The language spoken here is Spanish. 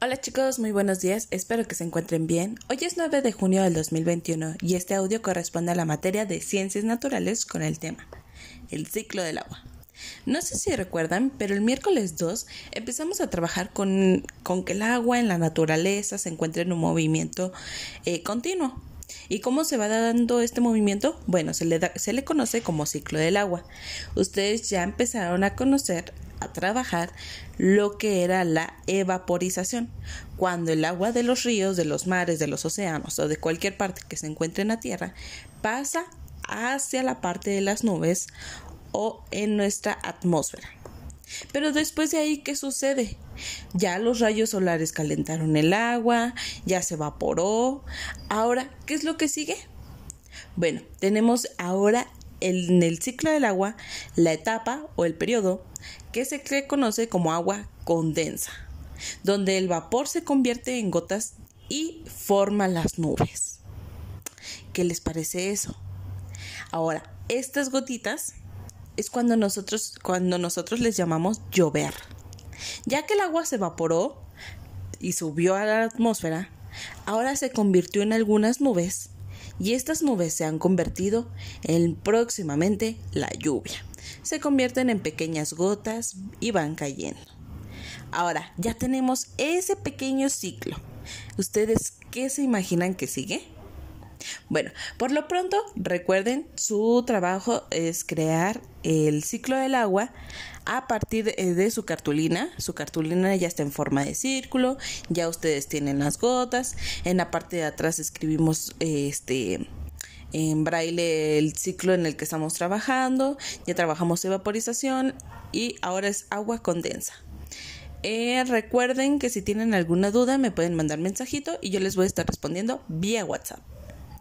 Hola chicos, muy buenos días, espero que se encuentren bien. Hoy es 9 de junio del 2021 y este audio corresponde a la materia de ciencias naturales con el tema, el ciclo del agua. No sé si recuerdan, pero el miércoles 2 empezamos a trabajar con, que el agua en la naturaleza se encuentra en un movimiento eh, continuo. ¿Y cómo se va dando este movimiento? Bueno, se le, se le conoce como ciclo del agua. Ustedes ya empezaron a conocer a trabajar lo que era la evaporización, cuando el agua de los ríos, de los mares, de los océanos o de cualquier parte que se encuentre en la Tierra pasa hacia la parte de las nubes o en nuestra atmósfera. Pero después de ahí, ¿qué sucede? Ya los rayos solares calentaron el agua, ya se evaporó. Ahora, ¿qué es lo que sigue? Bueno, tenemos ahora en el ciclo del agua la etapa o el periodo que se conoce como agua condensa, donde el vapor se convierte en gotas y forma las nubes. ¿Qué les parece eso? Ahora, estas gotitas es cuando nosotros, cuando nosotros les llamamos llover. Ya que el agua se evaporó y subió a la atmósfera, ahora se convirtió en algunas nubes y estas nubes se han convertido en próximamente la lluvia. Se convierten en pequeñas gotas y van cayendo. Ahora, ya tenemos ese pequeño ciclo. ¿Ustedes qué se imaginan que sigue? Bueno, por lo pronto, recuerden, su trabajo es crear el ciclo del agua a partir de su cartulina. Su cartulina ya está en forma de círculo, ya ustedes tienen las gotas. En la parte de atrás escribimos este en braille el ciclo en el que estamos trabajando. Ya trabajamos evaporización y ahora es agua condensa. Eh, recuerden que si tienen alguna duda me pueden mandar mensajito y yo les voy a estar respondiendo vía WhatsApp.